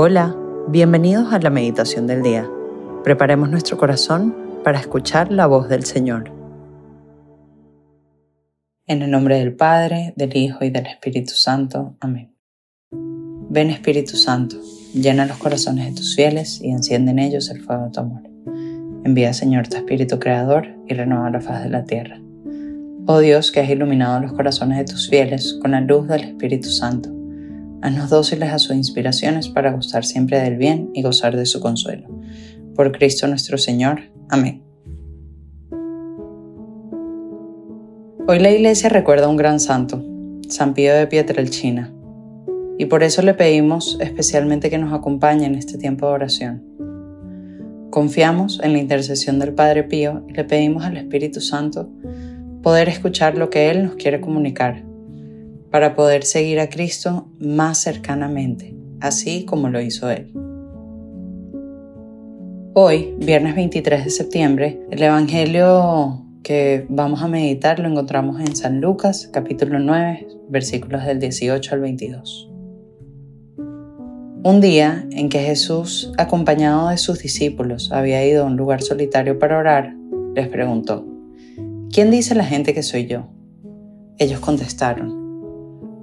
Hola, bienvenidos a la meditación del día. Preparemos nuestro corazón para escuchar la voz del Señor. En el nombre del Padre, del Hijo y del Espíritu Santo. Amén. Ven Espíritu Santo, llena los corazones de tus fieles y enciende en ellos el fuego de tu amor. Envía Señor tu Espíritu Creador y renueva la faz de la tierra. Oh Dios que has iluminado los corazones de tus fieles con la luz del Espíritu Santo Haznos dóciles a sus inspiraciones para gustar siempre del bien y gozar de su consuelo. Por Cristo nuestro Señor. Amén. Hoy la iglesia recuerda a un gran santo, San Pío de Pietrelcina, y por eso le pedimos especialmente que nos acompañe en este tiempo de oración. Confiamos en la intercesión del Padre Pío y le pedimos al Espíritu Santo poder escuchar lo que Él nos quiere comunicar para poder seguir a Cristo más cercanamente, así como lo hizo Él. Hoy, viernes 23 de septiembre, el Evangelio que vamos a meditar lo encontramos en San Lucas, capítulo 9, versículos del 18 al 22. Un día en que Jesús, acompañado de sus discípulos, había ido a un lugar solitario para orar, les preguntó, ¿quién dice la gente que soy yo? Ellos contestaron,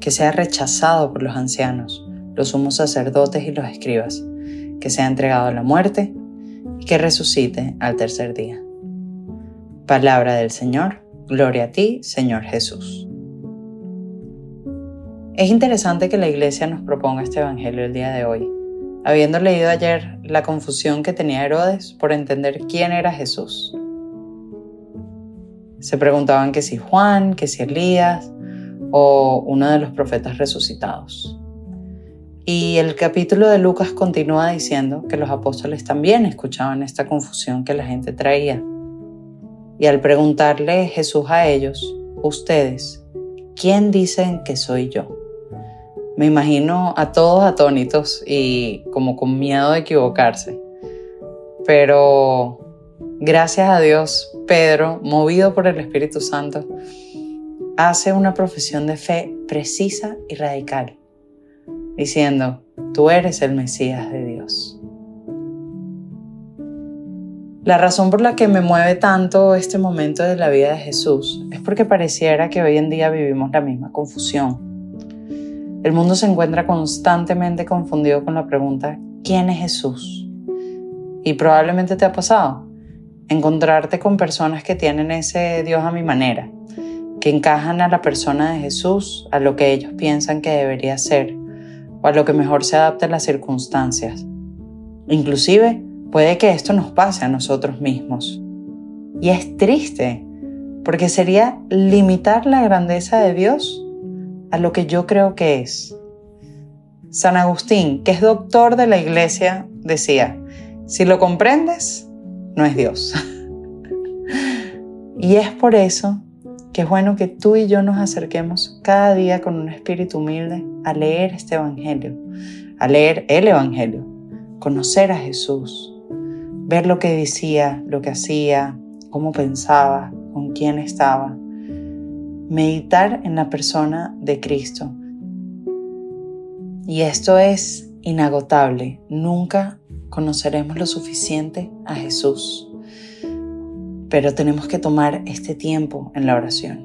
que sea rechazado por los ancianos, los sumos sacerdotes y los escribas, que sea entregado a la muerte y que resucite al tercer día. Palabra del Señor, gloria a ti, Señor Jesús. Es interesante que la Iglesia nos proponga este Evangelio el día de hoy, habiendo leído ayer la confusión que tenía Herodes por entender quién era Jesús. Se preguntaban que si Juan, que si Elías, o uno de los profetas resucitados. Y el capítulo de Lucas continúa diciendo que los apóstoles también escuchaban esta confusión que la gente traía. Y al preguntarle Jesús a ellos, ustedes, ¿quién dicen que soy yo? Me imagino a todos atónitos y como con miedo de equivocarse. Pero gracias a Dios, Pedro, movido por el Espíritu Santo, hace una profesión de fe precisa y radical, diciendo, tú eres el Mesías de Dios. La razón por la que me mueve tanto este momento de la vida de Jesús es porque pareciera que hoy en día vivimos la misma confusión. El mundo se encuentra constantemente confundido con la pregunta, ¿quién es Jesús? Y probablemente te ha pasado encontrarte con personas que tienen ese Dios a mi manera, que encajan a la persona de Jesús, a lo que ellos piensan que debería ser o a lo que mejor se adapta a las circunstancias. Inclusive puede que esto nos pase a nosotros mismos. Y es triste, porque sería limitar la grandeza de Dios a lo que yo creo que es. San Agustín, que es doctor de la iglesia, decía, si lo comprendes, no es Dios. y es por eso que es bueno que tú y yo nos acerquemos cada día con un espíritu humilde a leer este Evangelio, a leer el Evangelio, conocer a Jesús, ver lo que decía, lo que hacía, cómo pensaba, con quién estaba, meditar en la persona de Cristo. Y esto es inagotable, nunca conoceremos lo suficiente a Jesús pero tenemos que tomar este tiempo en la oración.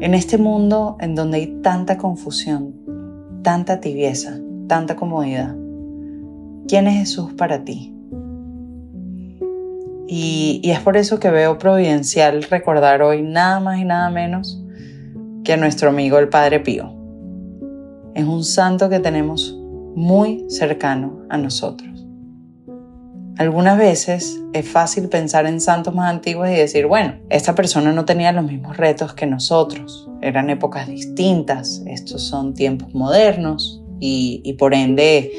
En este mundo en donde hay tanta confusión, tanta tibieza, tanta comodidad, ¿quién es Jesús para ti? Y, es por eso que veo providencial recordar hoy nada más y nada menos que a nuestro amigo el Padre Pío. Es un santo que tenemos muy cercano a nosotros. Algunas veces es fácil pensar en santos más antiguos y decir, bueno, esta persona no tenía los mismos retos que nosotros, eran épocas distintas, estos son tiempos modernos y, por ende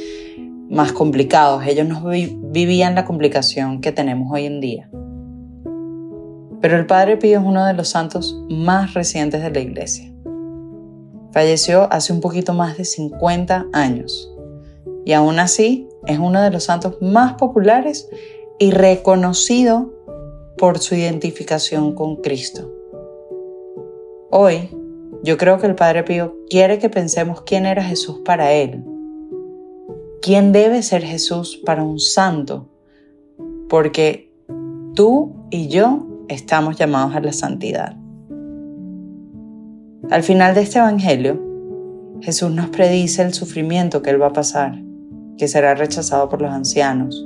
más complicados. Ellos no vivían la complicación que tenemos hoy en día. Pero el Padre Pío es uno de los santos más recientes de la Iglesia. Falleció hace un poquito más de 50 años y aún así es uno de los santos más populares y reconocido por su identificación con Cristo. Hoy, yo creo que el Padre Pío quiere que pensemos quién era Jesús para él. ¿Quién debe ser Jesús para un santo? Porque tú y yo estamos llamados a la santidad. Al final de este Evangelio, Jesús nos predice el sufrimiento que Él va a pasar, que será rechazado por los ancianos,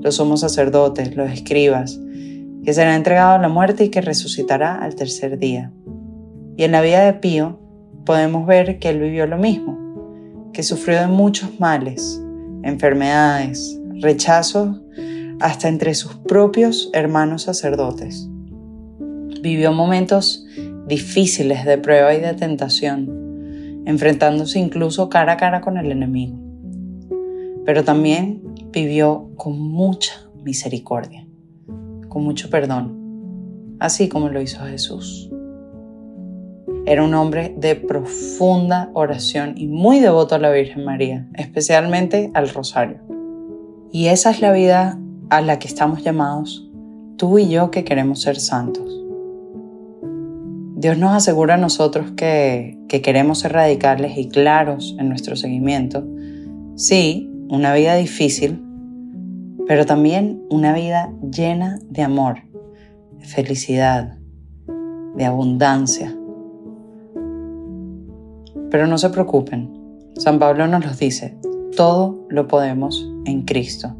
los somos sacerdotes, los escribas, que será entregado a la muerte y que resucitará al tercer día. Y en la vida de Pío podemos ver que Él vivió lo mismo, que sufrió de muchos males, enfermedades, rechazos, hasta entre sus propios hermanos sacerdotes vivió momentos difíciles de prueba y de tentación, enfrentándose incluso cara a cara con el enemigo. Pero también vivió con mucha misericordia, con mucho perdón, así como lo hizo Jesús. Era un hombre de profunda oración y muy devoto a la Virgen María, especialmente al rosario. Y esa es la vida a la que estamos llamados tú y yo que queremos ser santos. Dios nos asegura a nosotros que, queremos ser radicales y claros en nuestro seguimiento. Sí, una vida difícil, pero también una vida llena de amor, de felicidad, de abundancia. Pero no se preocupen, San Pablo nos los dice, todo lo podemos en Cristo.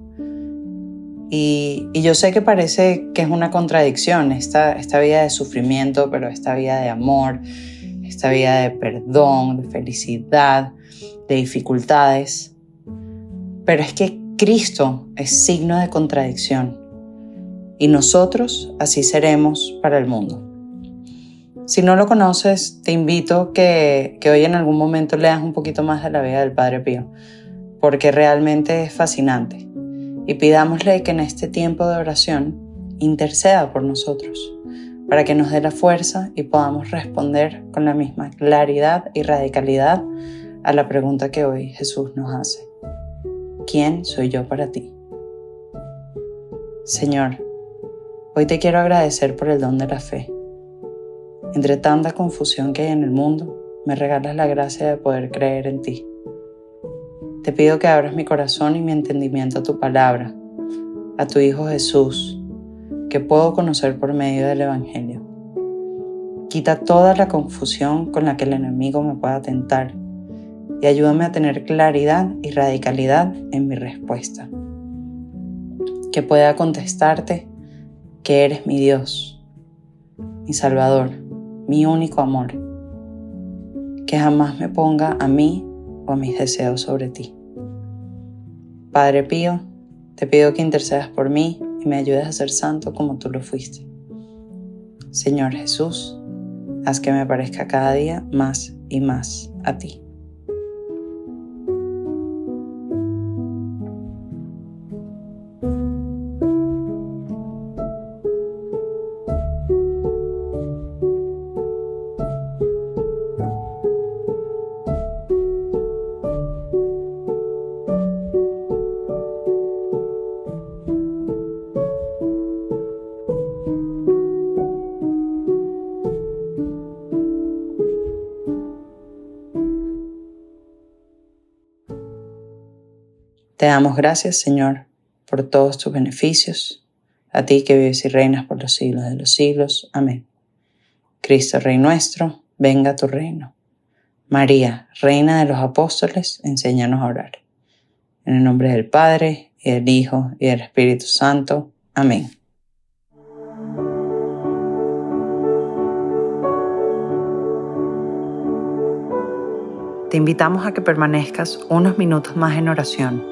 Y, yo sé que parece que es una contradicción esta, esta vida de sufrimiento, pero esta vida de amor, esta vida de perdón, de felicidad, de dificultades. Pero es que Cristo es signo de contradicción y nosotros así seremos para el mundo. Si no lo conoces, te invito que, que hoy en algún momento leas un poquito más de la vida del Padre Pío, porque realmente es fascinante y pidámosle que en este tiempo de oración interceda por nosotros, para que nos dé la fuerza y podamos responder con la misma claridad y radicalidad a la pregunta que hoy Jesús nos hace. ¿Quién soy yo para ti? Señor, hoy te quiero agradecer por el don de la fe. Entre tanta confusión que hay en el mundo, me regalas la gracia de poder creer en ti. Te pido que abras mi corazón y mi entendimiento a tu palabra, a tu Hijo Jesús, que puedo conocer por medio del Evangelio. Quita toda la confusión con la que el enemigo me pueda tentar y ayúdame a tener claridad y radicalidad en mi respuesta. Que pueda contestarte que eres mi Dios, mi Salvador, mi único amor. Que jamás me ponga a mí o mis deseos sobre ti. Padre Pío, te pido que intercedas por mí y me ayudes a ser santo como tú lo fuiste. Señor Jesús, haz que me parezca cada día más y más a ti. Te damos gracias, Señor, por todos tus beneficios, a ti que vives y reinas por los siglos de los siglos. Amén. Cristo, Rey nuestro, venga tu reino. María, Reina de los Apóstoles, enséñanos a orar. En el nombre del Padre, y del Hijo, y del Espíritu Santo. Amén. Te invitamos a que permanezcas unos minutos más en oración